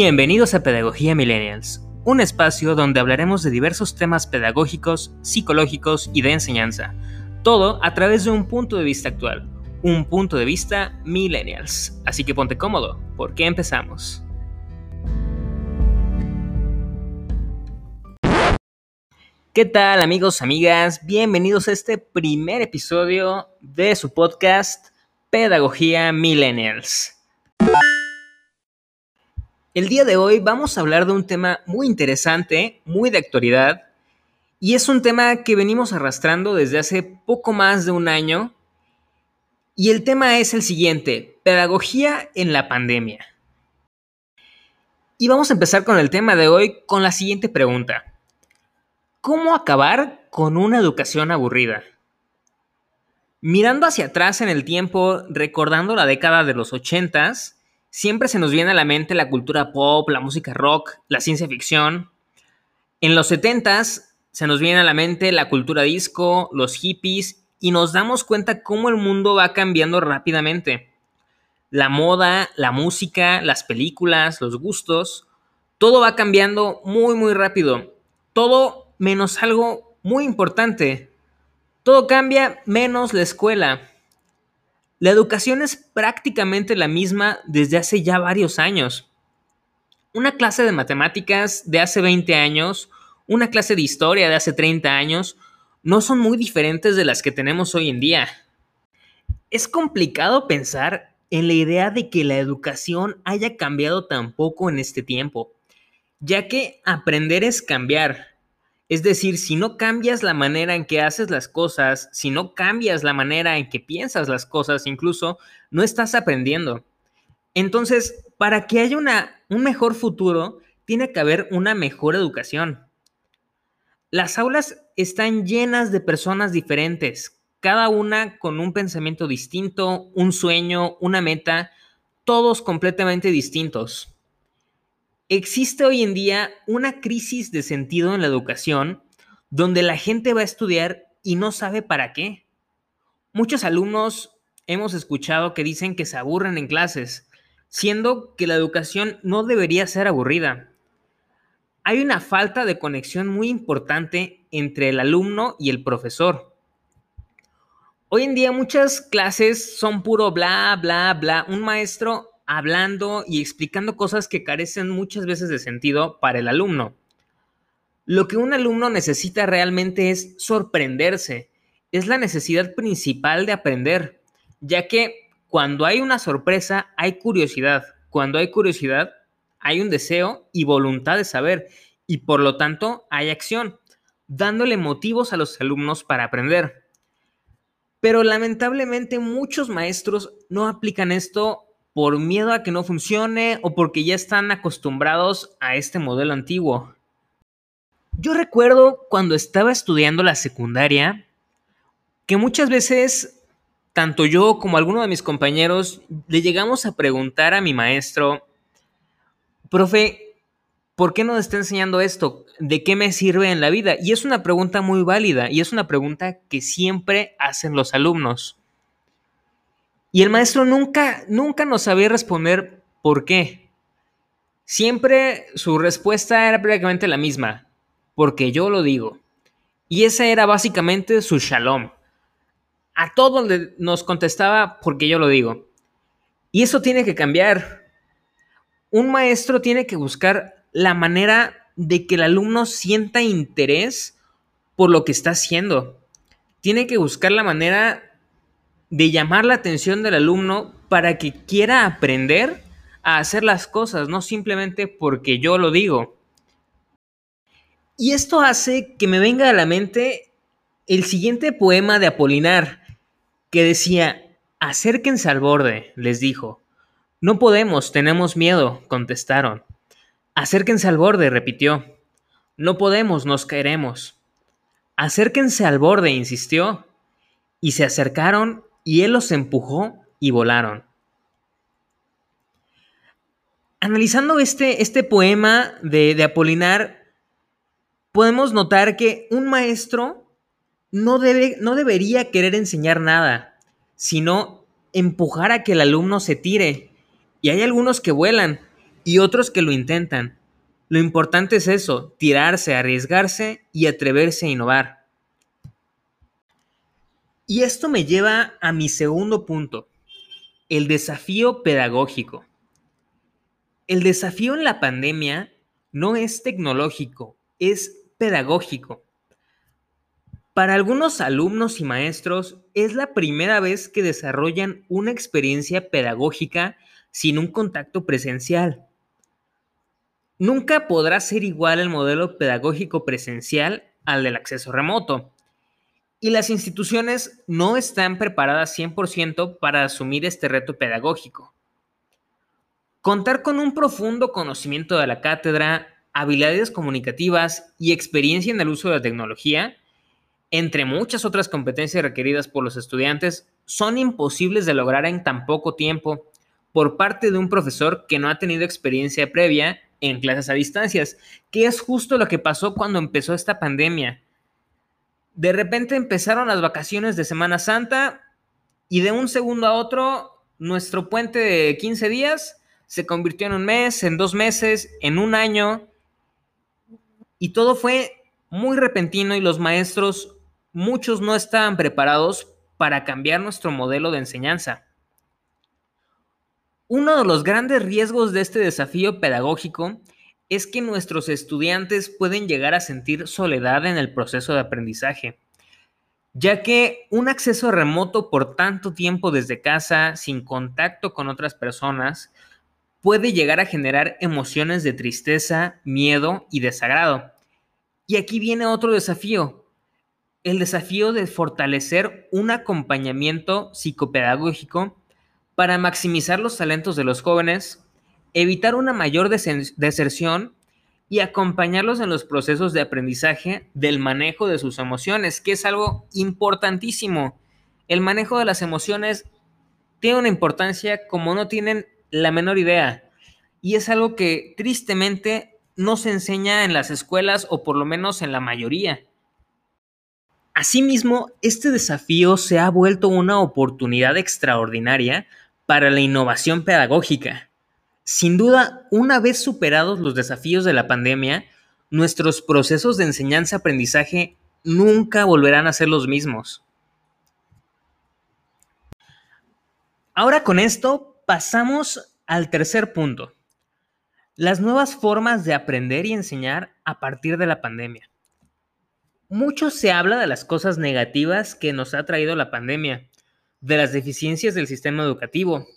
Bienvenidos a Pedagogía Millennials, un espacio donde hablaremos de diversos temas pedagógicos, psicológicos y de enseñanza, todo a través de un punto de vista actual, un punto de vista millennials. Así que ponte cómodo, porque empezamos. ¿Qué tal amigos, amigas? Bienvenidos a este primer episodio de su podcast Pedagogía Millennials. El día de hoy vamos a hablar de un tema muy interesante, muy de actualidad, y es un tema que venimos arrastrando desde hace poco más de un año, y el tema es el siguiente, pedagogía en la pandemia. Y vamos a empezar con el tema de hoy con la siguiente pregunta. ¿Cómo acabar con una educación aburrida? Mirando hacia atrás en el tiempo, recordando la década de los ochentas, siempre se nos viene a la mente la cultura pop, la música rock, la ciencia ficción. En los 70 se nos viene a la mente la cultura disco, los hippies y nos damos cuenta cómo el mundo va cambiando rápidamente. La moda, la música, las películas, los gustos, todo va cambiando muy muy rápido. Todo menos algo muy importante. Todo cambia menos la escuela. La educación es prácticamente la misma desde hace ya varios años. Una clase de matemáticas de hace 20 años, una clase de historia de hace 30 años, no son muy diferentes de las que tenemos hoy en día. Es complicado pensar en la idea de que la educación haya cambiado tan poco en este tiempo, ya que aprender es cambiar, es decir, si no cambias la manera en que haces las cosas, si no cambias la manera en que piensas las cosas, incluso, no estás aprendiendo. Entonces, para que haya una, un mejor futuro, tiene que haber una mejor educación. Las aulas están llenas de personas diferentes, cada una con un pensamiento distinto, un sueño, una meta, todos completamente distintos. Existe hoy en día una crisis de sentido en la educación donde la gente va a estudiar y no sabe para qué. Muchos alumnos hemos escuchado que dicen que se aburren en clases, siendo que la educación no debería ser aburrida. Hay una falta de conexión muy importante entre el alumno y el profesor. Hoy en día muchas clases son puro bla, bla, bla. Un maestro hablando y explicando cosas que carecen muchas veces de sentido para el alumno. Lo que un alumno necesita realmente es sorprenderse, es la necesidad principal de aprender, ya que cuando hay una sorpresa hay curiosidad, cuando hay curiosidad hay un deseo y voluntad de saber y por lo tanto hay acción, dándole motivos a los alumnos para aprender. Pero lamentablemente muchos maestros no aplican esto por miedo a que no funcione o porque ya están acostumbrados a este modelo antiguo. Yo recuerdo cuando estaba estudiando la secundaria que muchas veces tanto yo como alguno de mis compañeros le llegamos a preguntar a mi maestro, profe, ¿por qué nos está enseñando esto? ¿De qué me sirve en la vida? Y es una pregunta muy válida y es una pregunta que siempre hacen los alumnos. Y el maestro nunca, nunca nos sabía responder por qué. Siempre su respuesta era prácticamente la misma, porque yo lo digo. Y ese era básicamente su shalom. A todos nos contestaba porque yo lo digo. Y eso tiene que cambiar. Un maestro tiene que buscar la manera de que el alumno sienta interés por lo que está haciendo. Tiene que buscar la manera de llamar la atención del alumno para que quiera aprender a hacer las cosas, no simplemente porque yo lo digo. Y esto hace que me venga a la mente el siguiente poema de Apolinar, que decía, acérquense al borde, les dijo. No podemos, tenemos miedo, contestaron. Acérquense al borde, repitió. No podemos, nos caeremos. Acérquense al borde, insistió. Y se acercaron y él los empujó y volaron. Analizando este, este poema de, Apolinar, podemos notar que un maestro no, debe, no debería querer enseñar nada, sino empujar a que el alumno se tire. Y hay algunos que vuelan, y otros que lo intentan. Lo importante es eso, tirarse, arriesgarse y atreverse a innovar. Y esto me lleva a mi segundo punto, el desafío pedagógico. El desafío en la pandemia no es tecnológico, es pedagógico. Para algunos alumnos y maestros es la primera vez que desarrollan una experiencia pedagógica sin un contacto presencial. Nunca podrá ser igual el modelo pedagógico presencial al del acceso remoto. Y las instituciones no están preparadas 100% para asumir este reto pedagógico. Contar con un profundo conocimiento de la cátedra, habilidades comunicativas y experiencia en el uso de la tecnología, entre muchas otras competencias requeridas por los estudiantes, son imposibles de lograr en tan poco tiempo por parte de un profesor que no ha tenido experiencia previa en clases a distancias, que es justo lo que pasó cuando empezó esta pandemia de repente empezaron las vacaciones de Semana Santa y de un segundo a otro, nuestro puente de 15 días se convirtió en un mes, en dos meses, en un año. Y todo fue muy repentino y los maestros, muchos no estaban preparados para cambiar nuestro modelo de enseñanza. Uno de los grandes riesgos de este desafío pedagógico es que nuestros estudiantes pueden llegar a sentir soledad en el proceso de aprendizaje, ya que un acceso remoto por tanto tiempo desde casa, sin contacto con otras personas, puede llegar a generar emociones de tristeza, miedo y desagrado. Y aquí viene otro desafío, el desafío de fortalecer un acompañamiento psicopedagógico para maximizar los talentos de los jóvenes evitar una mayor deserción y acompañarlos en los procesos de aprendizaje del manejo de sus emociones, que es algo importantísimo. El manejo de las emociones tiene una importancia como no tienen la menor idea. Y es algo que tristemente no se enseña en las escuelas o por lo menos en la mayoría. Asimismo, este desafío se ha vuelto una oportunidad extraordinaria para la innovación pedagógica sin duda, una vez superados los desafíos de la pandemia, nuestros procesos de enseñanza-aprendizaje nunca volverán a ser los mismos. Ahora con esto pasamos al tercer punto, las nuevas formas de aprender y enseñar a partir de la pandemia. Mucho se habla de las cosas negativas que nos ha traído la pandemia, de las deficiencias del sistema educativo,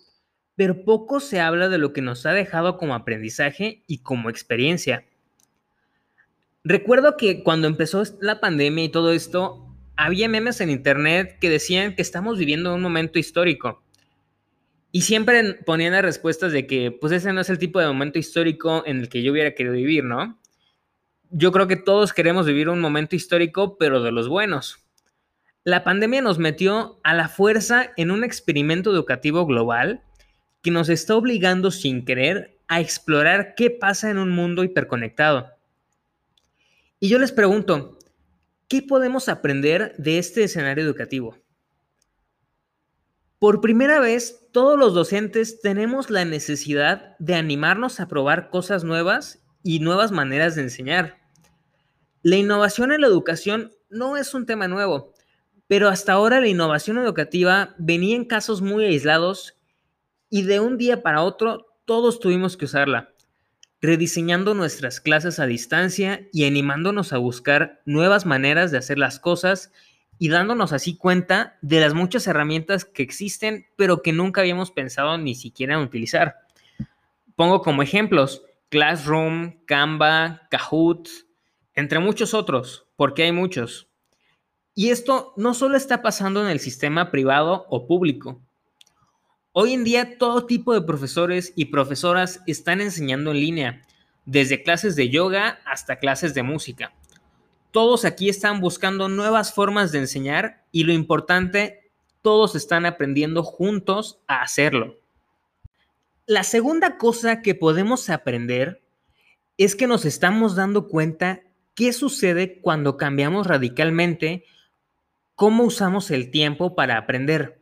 pero poco se habla de lo que nos ha dejado como aprendizaje y como experiencia. Recuerdo que cuando empezó la pandemia y todo esto, había memes en internet que decían que estamos viviendo un momento histórico. Y siempre ponían las respuestas de que, pues ese no es el tipo de momento histórico en el que yo hubiera querido vivir, ¿no? Yo creo que todos queremos vivir un momento histórico, pero de los buenos. La pandemia nos metió a la fuerza en un experimento educativo global que nos está obligando sin querer a explorar qué pasa en un mundo hiperconectado. Y yo les pregunto, ¿qué podemos aprender de este escenario educativo? Por primera vez, todos los docentes tenemos la necesidad de animarnos a probar cosas nuevas y nuevas maneras de enseñar. La innovación en la educación no es un tema nuevo, pero hasta ahora la innovación educativa venía en casos muy aislados y de un día para otro todos tuvimos que usarla, rediseñando nuestras clases a distancia y animándonos a buscar nuevas maneras de hacer las cosas y dándonos así cuenta de las muchas herramientas que existen pero que nunca habíamos pensado ni siquiera en utilizar. Pongo como ejemplos Classroom, Canva, Kahoot, entre muchos otros, porque hay muchos. Y esto no solo está pasando en el sistema privado o público, Hoy en día todo tipo de profesores y profesoras están enseñando en línea, desde clases de yoga hasta clases de música. Todos aquí están buscando nuevas formas de enseñar y lo importante, todos están aprendiendo juntos a hacerlo. La segunda cosa que podemos aprender es que nos estamos dando cuenta qué sucede cuando cambiamos radicalmente cómo usamos el tiempo para aprender.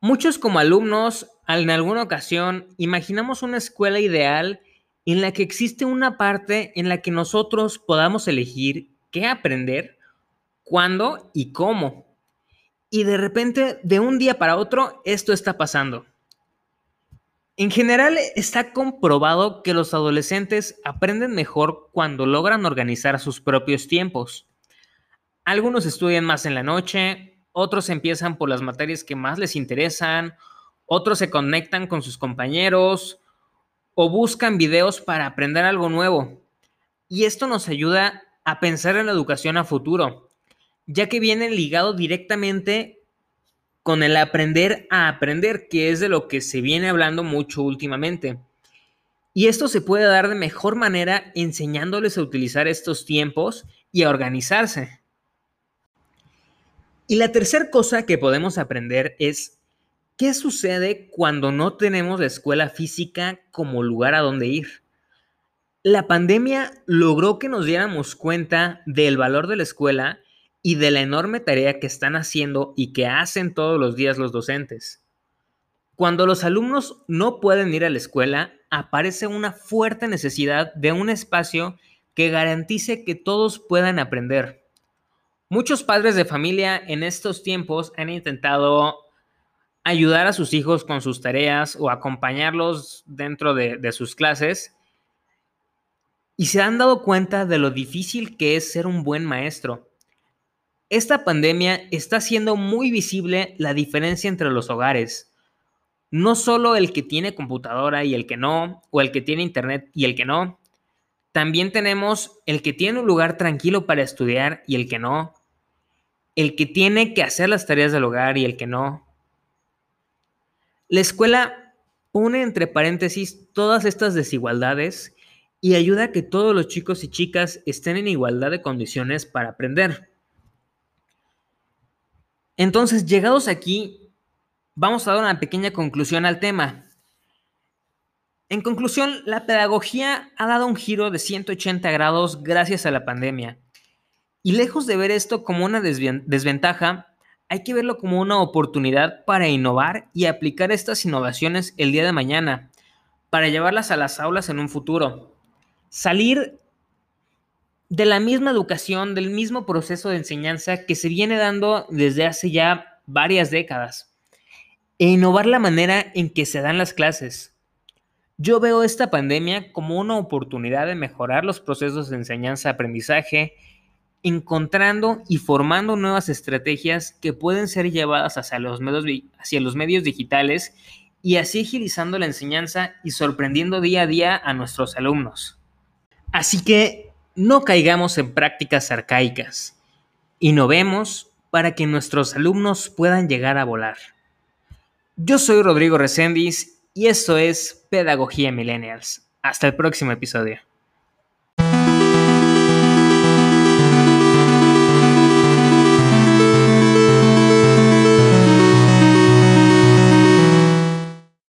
Muchos como alumnos, en alguna ocasión, imaginamos una escuela ideal en la que existe una parte en la que nosotros podamos elegir qué aprender, cuándo y cómo. Y de repente, de un día para otro, esto está pasando. En general, está comprobado que los adolescentes aprenden mejor cuando logran organizar sus propios tiempos. Algunos estudian más en la noche, otros empiezan por las materias que más les interesan, otros se conectan con sus compañeros, o buscan videos para aprender algo nuevo. Y esto nos ayuda a pensar en la educación a futuro, ya que viene ligado directamente con el aprender a aprender, que es de lo que se viene hablando mucho últimamente. Y esto se puede dar de mejor manera enseñándoles a utilizar estos tiempos y a organizarse. Y la tercera cosa que podemos aprender es ¿Qué sucede cuando no tenemos la escuela física como lugar a donde ir? La pandemia logró que nos diéramos cuenta del valor de la escuela y de la enorme tarea que están haciendo y que hacen todos los días los docentes. Cuando los alumnos no pueden ir a la escuela, aparece una fuerte necesidad de un espacio que garantice que todos puedan aprender. Muchos padres de familia en estos tiempos han intentado ayudar a sus hijos con sus tareas o acompañarlos dentro de, sus clases y se han dado cuenta de lo difícil que es ser un buen maestro. Esta pandemia está haciendo muy visible la diferencia entre los hogares. No solo el que tiene computadora y el que no, o el que tiene internet y el que no. También tenemos el que tiene un lugar tranquilo para estudiar y el que no. El que tiene que hacer las tareas del hogar y el que no. La escuela pone entre paréntesis todas estas desigualdades y ayuda a que todos los chicos y chicas estén en igualdad de condiciones para aprender. Entonces, llegados aquí, vamos a dar una pequeña conclusión al tema. En conclusión, la pedagogía ha dado un giro de 180 grados gracias a la pandemia. Y lejos de ver esto como una desventaja, hay que verlo como una oportunidad para innovar y aplicar estas innovaciones el día de mañana, para llevarlas a las aulas en un futuro. Salir de la misma educación, del mismo proceso de enseñanza que se viene dando desde hace ya varias décadas, e innovar la manera en que se dan las clases. Yo veo esta pandemia como una oportunidad de mejorar los procesos de enseñanza-aprendizaje encontrando y formando nuevas estrategias que pueden ser llevadas hacia los medios, hacia los medios digitales y así agilizando la enseñanza y sorprendiendo día a día a nuestros alumnos. Así que no caigamos en prácticas arcaicas, innovemos para que nuestros alumnos puedan llegar a volar. Yo soy Rodrigo Reséndiz y esto es Pedagogía Millennials. Hasta el próximo episodio.